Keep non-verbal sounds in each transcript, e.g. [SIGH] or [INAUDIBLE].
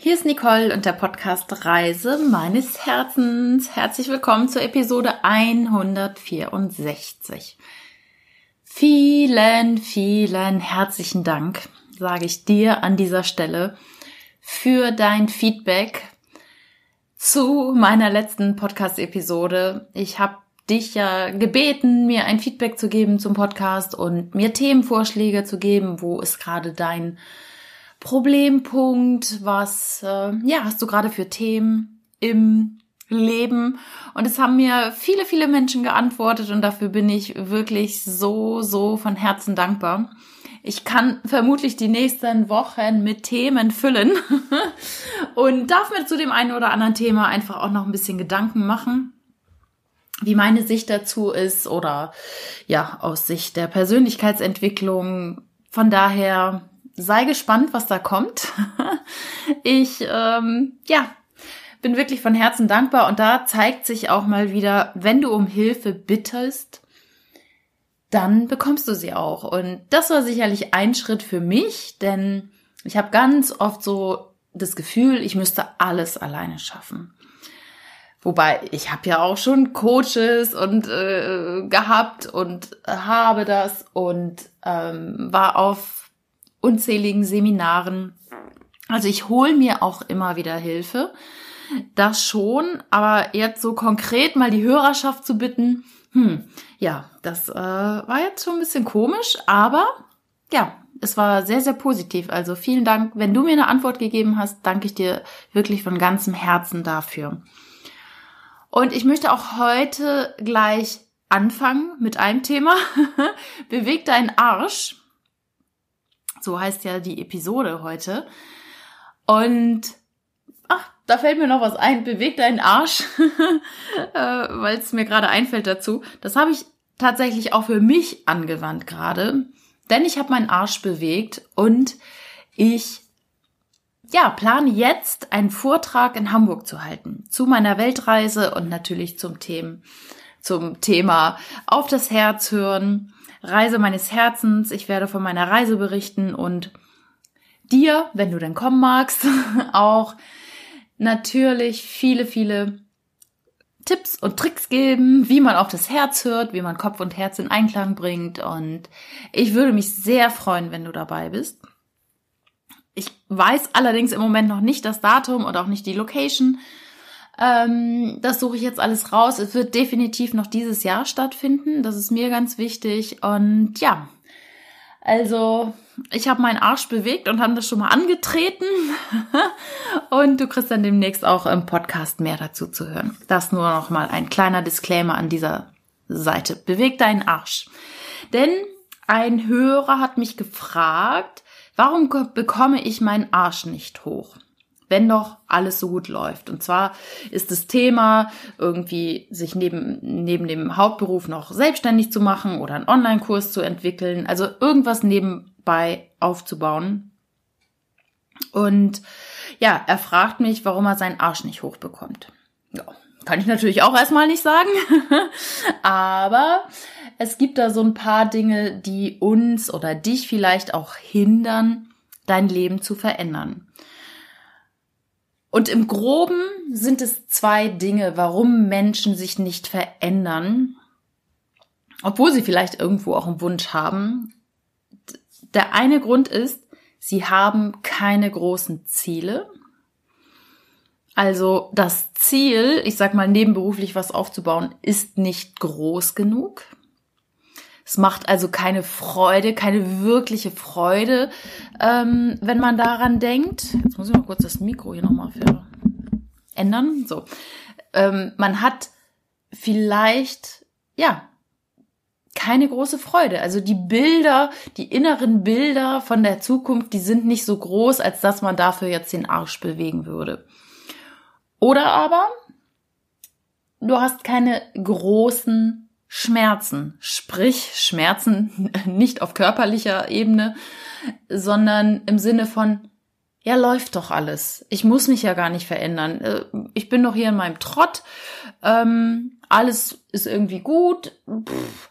Hier ist Nicole und der Podcast Reise meines Herzens. Herzlich willkommen zur Episode 164. Vielen, vielen herzlichen Dank, sage ich dir an dieser Stelle, für dein Feedback zu meiner letzten Podcast-Episode. Ich habe dich ja gebeten, mir ein Feedback zu geben zum Podcast und mir Themenvorschläge zu geben, wo ist gerade dein Problempunkt, was äh, ja hast du gerade für Themen im Leben? Und es haben mir viele, viele Menschen geantwortet und dafür bin ich wirklich so, so von Herzen dankbar. Ich kann vermutlich die nächsten Wochen mit Themen füllen [LAUGHS] und darf mir zu dem einen oder anderen Thema einfach auch noch ein bisschen Gedanken machen wie meine Sicht dazu ist oder ja, aus Sicht der Persönlichkeitsentwicklung. Von daher sei gespannt, was da kommt. [LAUGHS] ich, ähm, ja, bin wirklich von Herzen dankbar und da zeigt sich auch mal wieder, wenn du um Hilfe bittest, dann bekommst du sie auch. Und das war sicherlich ein Schritt für mich, denn ich habe ganz oft so das Gefühl, ich müsste alles alleine schaffen. Wobei ich habe ja auch schon Coaches und äh, gehabt und habe das und ähm, war auf unzähligen Seminaren. Also ich hole mir auch immer wieder Hilfe. Das schon, aber jetzt so konkret mal die Hörerschaft zu bitten, hm, ja, das äh, war jetzt schon ein bisschen komisch, aber ja, es war sehr, sehr positiv. Also vielen Dank. Wenn du mir eine Antwort gegeben hast, danke ich dir wirklich von ganzem Herzen dafür. Und ich möchte auch heute gleich anfangen mit einem Thema. [LAUGHS] Beweg deinen Arsch. So heißt ja die Episode heute. Und ach, da fällt mir noch was ein. Beweg deinen Arsch, [LAUGHS] äh, weil es mir gerade einfällt dazu. Das habe ich tatsächlich auch für mich angewandt gerade. Denn ich habe meinen Arsch bewegt und ich ja, plane jetzt einen Vortrag in Hamburg zu halten zu meiner Weltreise und natürlich zum Thema, zum Thema auf das Herz hören Reise meines Herzens. Ich werde von meiner Reise berichten und dir, wenn du denn kommen magst, [LAUGHS] auch natürlich viele, viele Tipps und Tricks geben, wie man auf das Herz hört, wie man Kopf und Herz in Einklang bringt. Und ich würde mich sehr freuen, wenn du dabei bist. Ich weiß allerdings im Moment noch nicht das Datum und auch nicht die Location. Ähm, das suche ich jetzt alles raus. Es wird definitiv noch dieses Jahr stattfinden. Das ist mir ganz wichtig. Und ja, also ich habe meinen Arsch bewegt und haben das schon mal angetreten. [LAUGHS] und du kriegst dann demnächst auch im Podcast mehr dazu zu hören. Das nur noch mal ein kleiner Disclaimer an dieser Seite. Beweg deinen Arsch. Denn ein Hörer hat mich gefragt, warum bekomme ich meinen Arsch nicht hoch? Wenn doch alles so gut läuft. Und zwar ist das Thema irgendwie sich neben, neben dem Hauptberuf noch selbstständig zu machen oder einen Online-Kurs zu entwickeln, also irgendwas nebenbei aufzubauen. Und ja, er fragt mich, warum er seinen Arsch nicht hochbekommt. Ja, kann ich natürlich auch erstmal nicht sagen. [LAUGHS] Aber es gibt da so ein paar Dinge, die uns oder dich vielleicht auch hindern, dein Leben zu verändern. Und im Groben sind es zwei Dinge, warum Menschen sich nicht verändern, obwohl sie vielleicht irgendwo auch einen Wunsch haben. Der eine Grund ist, sie haben keine großen Ziele. Also das Ziel, ich sag mal nebenberuflich was aufzubauen, ist nicht groß genug. Es macht also keine Freude, keine wirkliche Freude, ähm, wenn man daran denkt. Jetzt muss ich mal kurz das Mikro hier nochmal für ändern. So. Ähm, man hat vielleicht, ja, keine große Freude. Also die Bilder, die inneren Bilder von der Zukunft, die sind nicht so groß, als dass man dafür jetzt den Arsch bewegen würde. Oder aber du hast keine großen Schmerzen, sprich Schmerzen [LAUGHS] nicht auf körperlicher Ebene, sondern im Sinne von, ja, läuft doch alles. Ich muss mich ja gar nicht verändern. Äh, ich bin doch hier in meinem Trott. Ähm, alles ist irgendwie gut. Pff,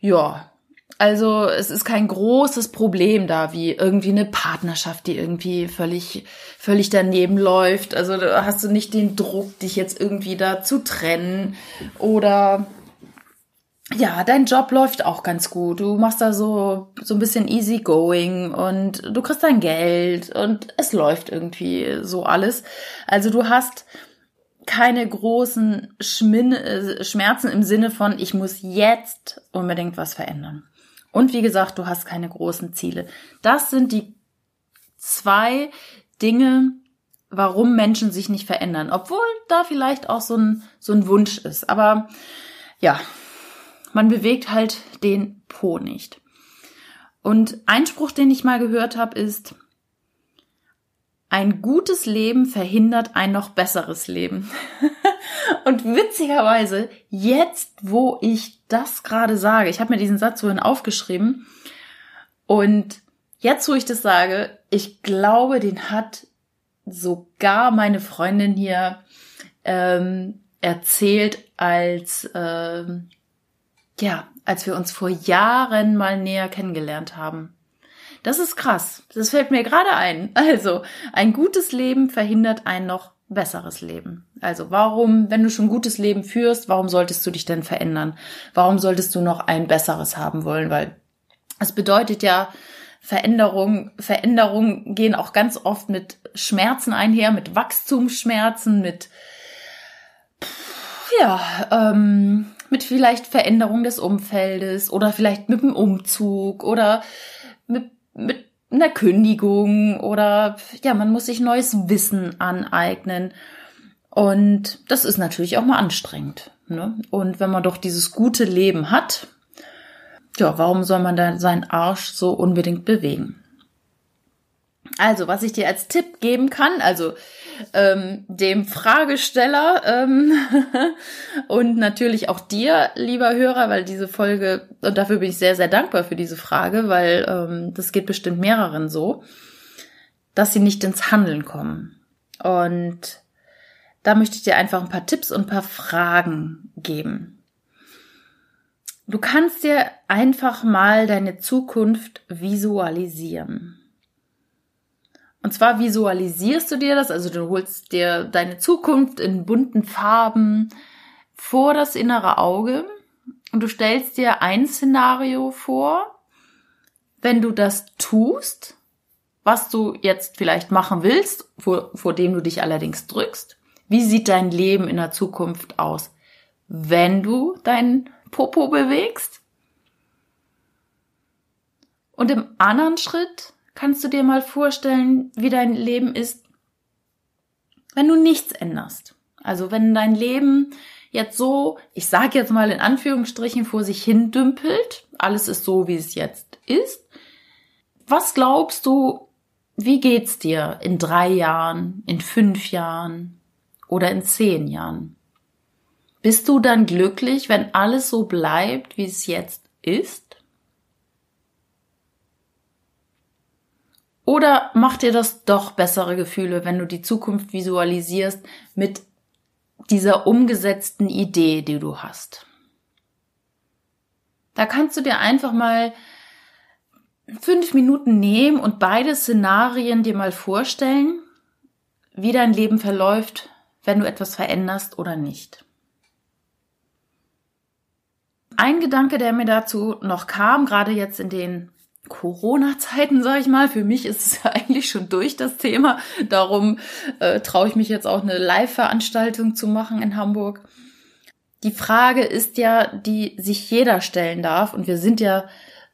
ja, Also es ist kein großes Problem da, wie irgendwie eine Partnerschaft, die irgendwie völlig, völlig daneben läuft. Also da hast du nicht den Druck, dich jetzt irgendwie da zu trennen. Oder ja, dein Job läuft auch ganz gut. Du machst da so, so ein bisschen easy going und du kriegst dein Geld und es läuft irgendwie so alles. Also du hast keine großen äh, Schmerzen im Sinne von, ich muss jetzt unbedingt was verändern. Und wie gesagt, du hast keine großen Ziele. Das sind die zwei Dinge, warum Menschen sich nicht verändern. Obwohl da vielleicht auch so ein, so ein Wunsch ist. Aber ja, man bewegt halt den Po nicht. Und ein Spruch, den ich mal gehört habe, ist, ein gutes Leben verhindert ein noch besseres Leben. [LAUGHS] Und witzigerweise, jetzt, wo ich das gerade sage, ich habe mir diesen Satz vorhin aufgeschrieben, und jetzt, wo ich das sage, ich glaube, den hat sogar meine Freundin hier ähm, erzählt, als ähm, ja, als wir uns vor Jahren mal näher kennengelernt haben. Das ist krass. Das fällt mir gerade ein. [LAUGHS] Also, ein gutes Leben verhindert ein noch besseres Leben. Also, warum, wenn du schon gutes Leben führst, warum solltest du dich denn verändern? Warum solltest du noch ein besseres haben wollen? Weil es bedeutet ja, Veränderung, Veränderungen gehen auch ganz oft mit Schmerzen einher, mit Wachstumsschmerzen, mit ja, ähm, mit vielleicht Veränderung des Umfeldes oder vielleicht mit dem Umzug oder mit, mit einer Kündigung oder ja, man muss sich neues Wissen aneignen. Und das ist natürlich auch mal anstrengend. Ne? Und wenn man doch dieses gute Leben hat, ja, warum soll man dann seinen Arsch so unbedingt bewegen? Also, was ich dir als Tipp geben kann, also ähm, dem Fragesteller ähm, [LAUGHS] und natürlich auch dir, lieber Hörer, weil diese Folge, und dafür bin ich sehr, sehr dankbar für diese Frage, weil ähm, das geht bestimmt mehreren so, dass sie nicht ins Handeln kommen. Und da möchte ich dir einfach ein paar Tipps und ein paar Fragen geben. Du kannst dir einfach mal deine Zukunft visualisieren. Und zwar visualisierst du dir das, also du holst dir deine Zukunft in bunten Farben vor das innere Auge und du stellst dir ein Szenario vor, wenn du das tust, was du jetzt vielleicht machen willst, vor, vor dem du dich allerdings drückst. Wie sieht dein Leben in der Zukunft aus, wenn du deinen Popo bewegst? Und im anderen Schritt kannst du dir mal vorstellen, wie dein Leben ist, wenn du nichts änderst. Also wenn dein Leben jetzt so, ich sage jetzt mal in Anführungsstrichen, vor sich hin dümpelt, alles ist so, wie es jetzt ist. Was glaubst du, wie geht's dir in drei Jahren, in fünf Jahren oder in zehn Jahren? Bist du dann glücklich, wenn alles so bleibt, wie es jetzt ist? Oder macht dir das doch bessere Gefühle, wenn du die Zukunft visualisierst mit dieser umgesetzten Idee, die du hast? Da kannst du dir einfach mal fünf Minuten nehmen und beide Szenarien dir mal vorstellen, wie dein Leben verläuft, wenn du etwas veränderst oder nicht. Ein Gedanke, der mir dazu noch kam, gerade jetzt in den Corona-Zeiten, sage ich mal. Für mich ist es [LAUGHS] ja eigentlich schon durch das Thema. Darum äh, traue ich mich jetzt auch eine Live-Veranstaltung zu machen in Hamburg. Die Frage ist ja, die sich jeder stellen darf. Und wir sind ja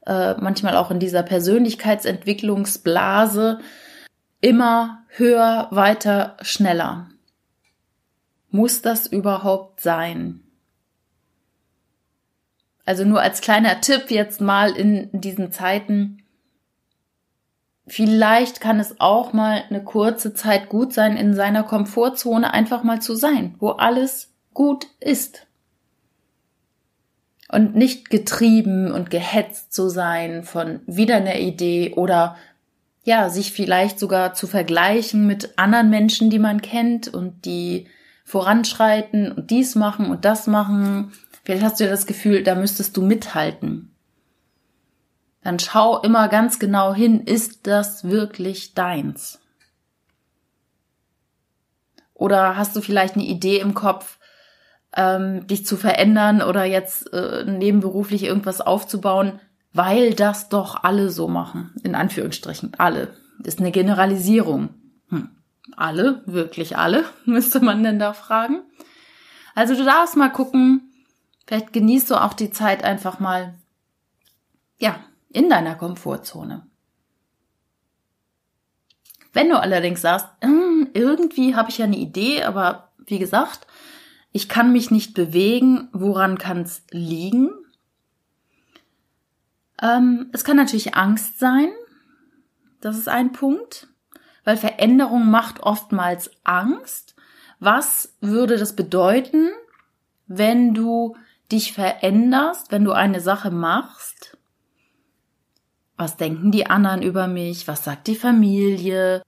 äh, manchmal auch in dieser Persönlichkeitsentwicklungsblase immer höher, weiter, schneller. Muss das überhaupt sein? Also nur als kleiner Tipp jetzt mal in diesen Zeiten. Vielleicht kann es auch mal eine kurze Zeit gut sein, in seiner Komfortzone einfach mal zu sein, wo alles gut ist. Und nicht getrieben und gehetzt zu sein von wieder einer Idee oder ja, sich vielleicht sogar zu vergleichen mit anderen Menschen, die man kennt und die voranschreiten und dies machen und das machen Vielleicht hast du ja das Gefühl, da müsstest du mithalten. dann schau immer ganz genau hin, ist das wirklich deins? Oder hast du vielleicht eine Idee im Kopf, ähm, dich zu verändern oder jetzt äh, nebenberuflich irgendwas aufzubauen, weil das doch alle so machen. In Anführungsstrichen, alle. Ist eine Generalisierung. Hm. Alle, wirklich alle, [LAUGHS] müsste man denn da fragen. Also du darfst mal gucken, vielleicht genießt du auch die Zeit einfach mal, ja, in deiner Komfortzone. Wenn du allerdings sagst, hm, irgendwie habe ich ja eine Idee, aber wie gesagt, ich kann mich nicht bewegen, woran kann es liegen? Ähm, es kann natürlich Angst sein. Das ist ein Punkt, weil Veränderung macht oftmals Angst. Was würde das bedeuten, wenn du dich veränderst, wenn du eine Sache machst? Was denken die anderen über mich? Was sagt die Familie?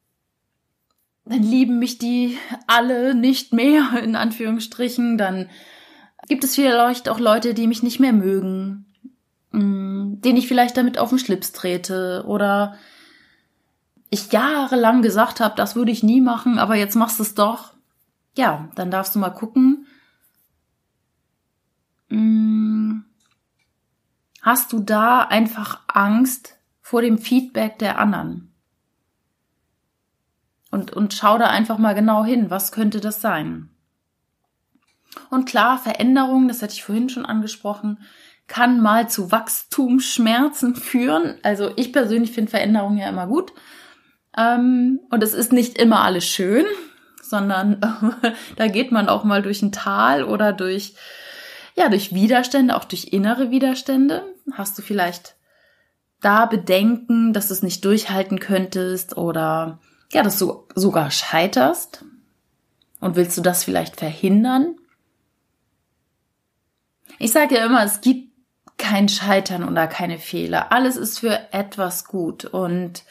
Dann lieben mich die alle nicht mehr, [LAUGHS] in Anführungsstrichen. Dann gibt es vielleicht auch Leute, die mich nicht mehr mögen. Mm, den ich vielleicht damit auf den Schlips trete oder ich jahrelang gesagt habe, das würde ich nie machen, aber jetzt machst du es doch. Ja, dann darfst du mal gucken. Mm, hast du da einfach Angst vor dem Feedback der anderen? Und, und schau da einfach mal genau hin, was könnte das sein? Und klar, Veränderung, das hatte ich vorhin schon angesprochen, kann mal zu Wachstumsschmerzen führen. Also ich persönlich finde Veränderungen ja immer gut. Ähm, und es ist nicht immer alles schön, sondern [LAUGHS] da geht man auch mal durch ein Tal oder durch, ja, durch Widerstände, auch durch innere Widerstände. Hast du vielleicht da Bedenken, dass du es nicht durchhalten könntest oder ja, dass du sogar scheiterst? Und willst du das vielleicht verhindern? Ich sage ja immer, es gibt kein Scheitern oder keine Fehler. Alles ist für etwas gut und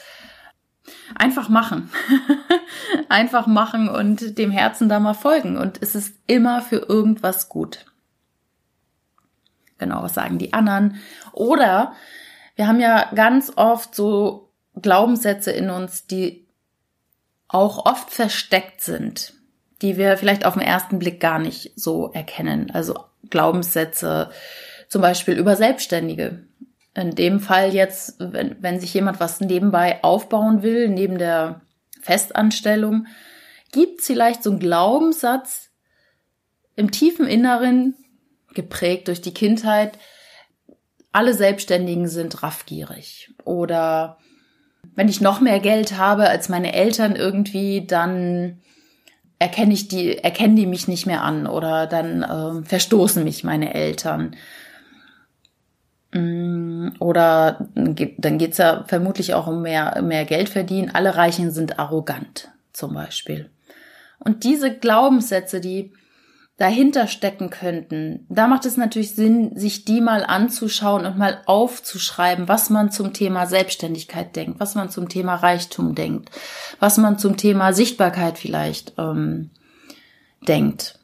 einfach machen. [LAUGHS] einfach machen und dem Herzen da mal folgen und es ist immer für irgendwas gut. Genau, was sagen die anderen? Oder wir haben ja ganz oft so Glaubenssätze in uns, die auch oft versteckt sind, die wir vielleicht auf den ersten Blick gar nicht so erkennen. Also Glaubenssätze, zum Beispiel über Selbstständige. In dem Fall jetzt, wenn, wenn sich jemand was nebenbei aufbauen will, neben der Festanstellung, gibt es vielleicht so einen Glaubenssatz im tiefen Inneren, geprägt durch die Kindheit, alle Selbstständigen sind raffgierig. Oder wenn ich noch mehr Geld habe als meine Eltern irgendwie, dann erkenne ich die, erkennen die mich nicht mehr an oder dann äh, verstoßen mich meine Eltern. Mm, oder dann geht's ja vermutlich auch um mehr, mehr Geld verdienen. Alle Reichen sind arrogant, zum Beispiel. Und diese Glaubenssätze, die dahinter stecken könnten, da macht es natürlich Sinn, sich die mal anzuschauen und mal aufzuschreiben, was man zum Thema Selbstständigkeit denkt, was man zum Thema Reichtum denkt, was man zum Thema Sichtbarkeit vielleicht ähm, denkt.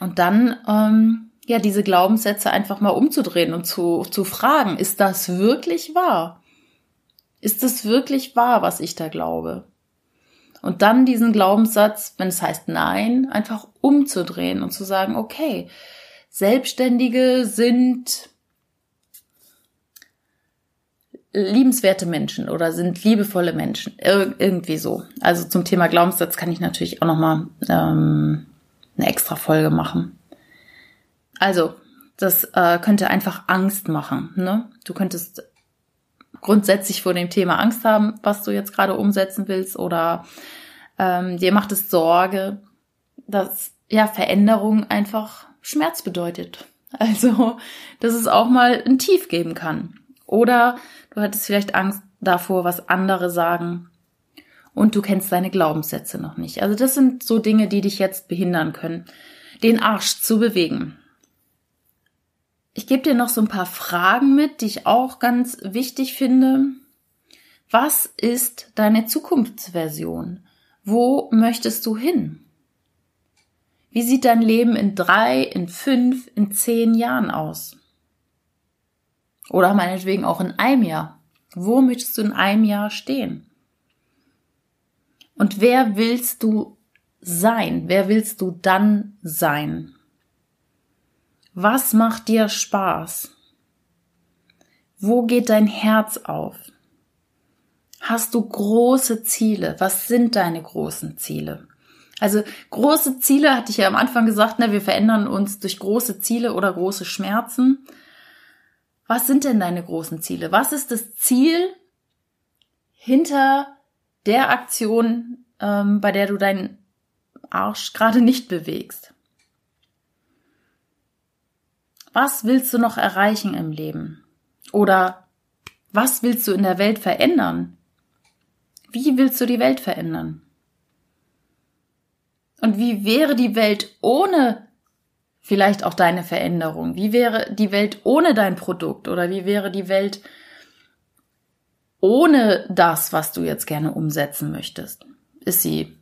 Und dann ähm, ja, diese Glaubenssätze einfach mal umzudrehen und zu, zu fragen, ist das wirklich wahr? Ist es wirklich wahr, was ich da glaube? Und dann diesen Glaubenssatz, wenn es heißt Nein, einfach umzudrehen und zu sagen, okay, Selbstständige sind liebenswerte Menschen oder sind liebevolle Menschen. Ir irgendwie so. Also zum Thema Glaubenssatz kann ich natürlich auch nochmal ähm, eine extra Folge machen. Also, das äh, könnte einfach Angst machen. Ne? Du könntest grundsätzlich vor dem Thema Angst haben, was du jetzt gerade umsetzen willst, oder ähm, dir macht es Sorge, dass ja Veränderung einfach Schmerz bedeutet. [LAUGHS] Also, dass es auch mal ein Tief geben kann. Oder du hattest vielleicht Angst davor, was andere sagen. Und du kennst deine Glaubenssätze noch nicht. Also das sind so Dinge, die dich jetzt behindern können, den Arsch zu bewegen. Ich gebe dir noch so ein paar Fragen mit, die ich auch ganz wichtig finde. Was ist deine Zukunftsversion? Wo möchtest du hin? Wie sieht dein Leben in drei, in fünf, in zehn Jahren aus? Oder meinetwegen auch in einem Jahr. Wo möchtest du in einem Jahr stehen? Und wer willst du sein? Wer willst du dann sein? Was macht dir Spaß? Wo geht dein Herz auf? Hast du große Ziele? Was sind deine großen Ziele? Also große Ziele hatte ich ja am Anfang gesagt, ne, wir verändern uns durch große Ziele oder große Schmerzen. Was sind denn deine großen Ziele? Was ist das Ziel hinter der Aktion, ähm, bei der du deinen Arsch gerade nicht bewegst? Was willst du noch erreichen im Leben? Oder was willst du in der Welt verändern? Wie willst du die Welt verändern? Und wie wäre die Welt ohne vielleicht auch deine Veränderung? Wie wäre die Welt ohne dein Produkt? Oder wie wäre die Welt ohne das, was du jetzt gerne umsetzen möchtest? Ist sie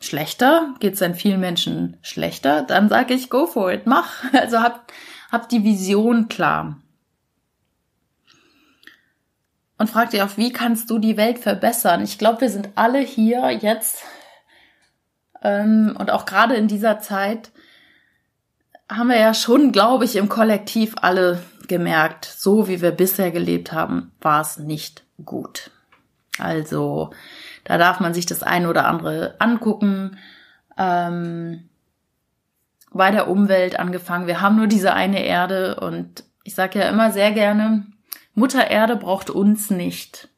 schlechter? Geht es dann vielen Menschen schlechter? Dann sage ich, go for it, mach. [LAUGHS] Also hab, hab die Vision klar. Und frag dich auch, wie kannst du die Welt verbessern? Ich glaube, wir sind alle hier jetzt ähm, und auch gerade in dieser Zeit haben wir ja schon, glaube ich, im Kollektiv alle gemerkt, so wie wir bisher gelebt haben, war es nicht gut. Also da darf man sich das ein oder andere angucken. Ähm, bei der Umwelt angefangen. Wir haben nur diese eine Erde und ich sage ja immer sehr gerne, Mutter Erde braucht uns nicht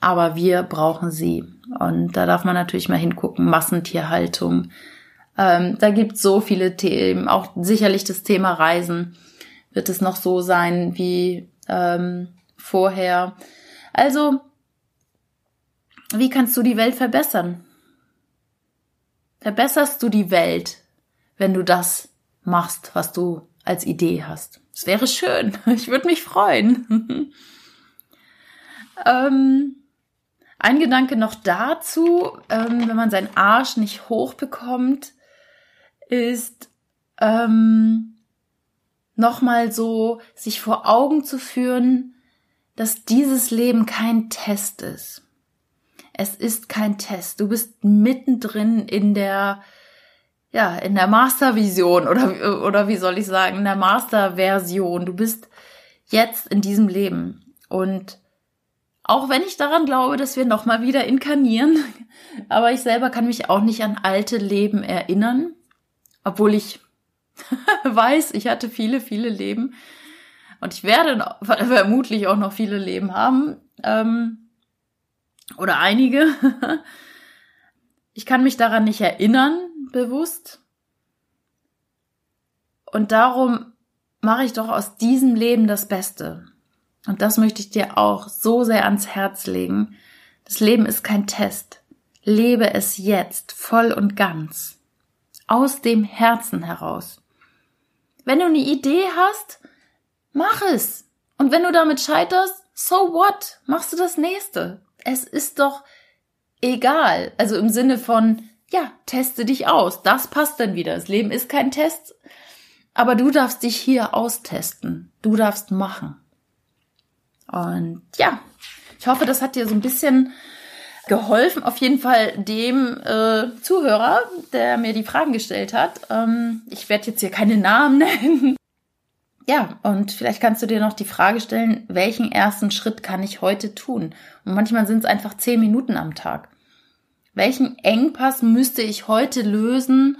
aber wir brauchen sie. Und da darf man natürlich mal hingucken, Massentierhaltung. Ähm, da gibt so viele Themen, auch sicherlich das Thema Reisen wird es noch so sein wie ähm, vorher. Also, wie kannst du die Welt verbessern? Verbesserst du die Welt, wenn du das machst, was du als Idee hast? Es wäre schön. [LAUGHS] Ich würde mich freuen. [LAUGHS] ähm, ein Gedanke noch dazu, ähm, wenn man seinen Arsch nicht hochbekommt, ist ähm, nochmal so sich vor Augen zu führen, dass dieses Leben kein Test ist. Es ist kein Test. Du bist mittendrin in der, ja, in der Mastervision oder, oder wie soll ich sagen, in der Masterversion. Du bist jetzt in diesem Leben und auch wenn ich daran glaube, dass wir nochmal wieder inkarnieren. [LAUGHS] Aber ich selber kann mich auch nicht an alte Leben erinnern. Obwohl ich [LAUGHS] weiß, ich hatte viele, viele Leben. Und ich werde [LAUGHS] vermutlich auch noch viele Leben haben. Ähm, oder einige. ich kann mich daran nicht erinnern, bewusst. Und darum mache ich doch aus diesem Leben das Beste. Und das möchte ich dir auch so sehr ans Herz legen. Das Leben ist kein Test. Lebe es jetzt voll und ganz. Aus dem Herzen heraus. Wenn du eine Idee hast, mach es. Und wenn du damit scheiterst, so what? Machst du das nächste? Es ist doch egal. Also im Sinne von, ja, teste dich aus. Das passt dann wieder. Das Leben ist kein Test. Aber du darfst dich hier austesten. Du darfst machen. Und ja, ich hoffe, das hat dir so ein bisschen geholfen. Auf jeden Fall dem äh, Zuhörer, der mir die Fragen gestellt hat. Ähm, ich werde jetzt hier keine Namen [LAUGHS] nennen. Ja, und vielleicht kannst du dir noch die Frage stellen, welchen ersten Schritt kann ich heute tun? Und manchmal sind es einfach zehn Minuten am Tag. Welchen Engpass müsste ich heute lösen,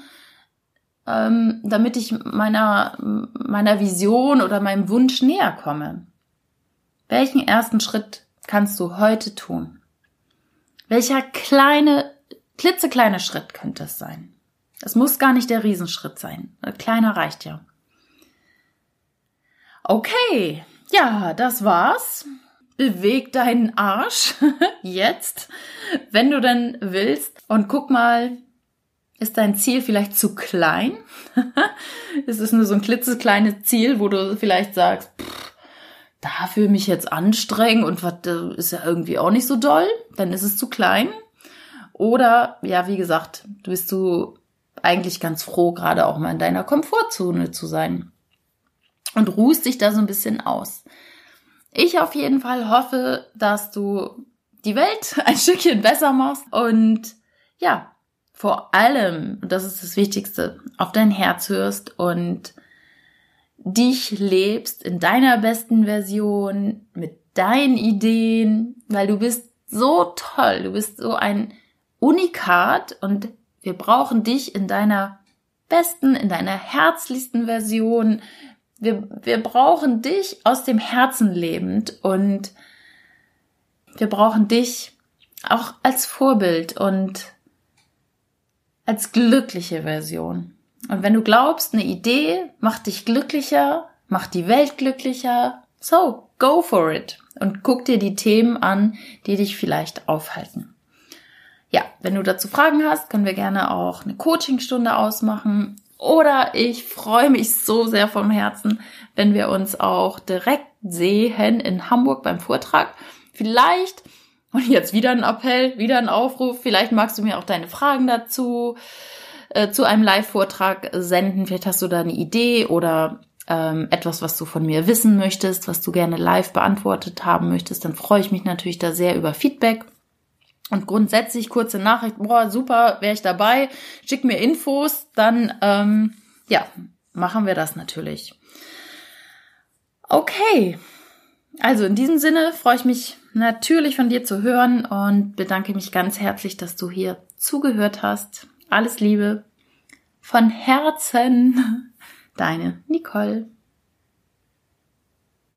ähm, damit ich meiner, meiner Vision oder meinem Wunsch näher komme? Welchen ersten Schritt kannst du heute tun? Welcher kleine, klitzekleine Schritt könnte es sein? Es muss gar nicht der Riesenschritt sein. Ein kleiner reicht ja. Okay, ja, das war's. Beweg deinen Arsch [LAUGHS] jetzt, wenn du denn willst. Und guck mal, ist dein Ziel vielleicht zu klein? [LAUGHS] ist es nur so ein klitzekleines Ziel, wo du vielleicht sagst, pff, dafür mich jetzt anstrengen und was ist ja irgendwie auch nicht so doll, dann ist es zu klein. Oder ja, wie gesagt, du bist du eigentlich ganz froh, gerade auch mal in deiner Komfortzone zu sein und ruhst dich da so ein bisschen aus. Ich auf jeden Fall hoffe, dass du die Welt [LAUGHS] ein Stückchen besser machst und ja, vor allem, das ist das Wichtigste, auf dein Herz hörst und dich lebst in deiner besten Version, mit deinen Ideen, weil du bist so toll, du bist so ein Unikat und wir brauchen dich in deiner besten, in deiner herzlichsten Version. Wir, wir brauchen dich aus dem Herzen lebend und wir brauchen dich auch als Vorbild und als glückliche Version. Und wenn du glaubst, eine Idee macht dich glücklicher, macht die Welt glücklicher, so go for it und guck dir die Themen an, die dich vielleicht aufhalten. Ja, wenn du dazu Fragen hast, können wir gerne auch eine Coachingstunde ausmachen. Oder ich freue mich so sehr vom Herzen, wenn wir uns auch direkt sehen in Hamburg beim Vortrag. Vielleicht, und jetzt wieder ein Appell, wieder ein Aufruf, vielleicht magst du mir auch deine Fragen dazu äh, zu einem Live-Vortrag senden. Vielleicht hast du da eine Idee oder ähm, etwas, was du von mir wissen möchtest, was du gerne live beantwortet haben möchtest. Dann freue ich mich natürlich da sehr über Feedback. Und grundsätzlich kurze Nachricht, boah, super, wäre ich dabei, schick mir Infos, dann ähm, ja, machen wir das natürlich. Okay, also in diesem Sinne freue ich mich natürlich von dir zu hören und bedanke mich ganz herzlich, dass du hier zugehört hast. Alles Liebe von Herzen, [LAUGHS] deine Nicole.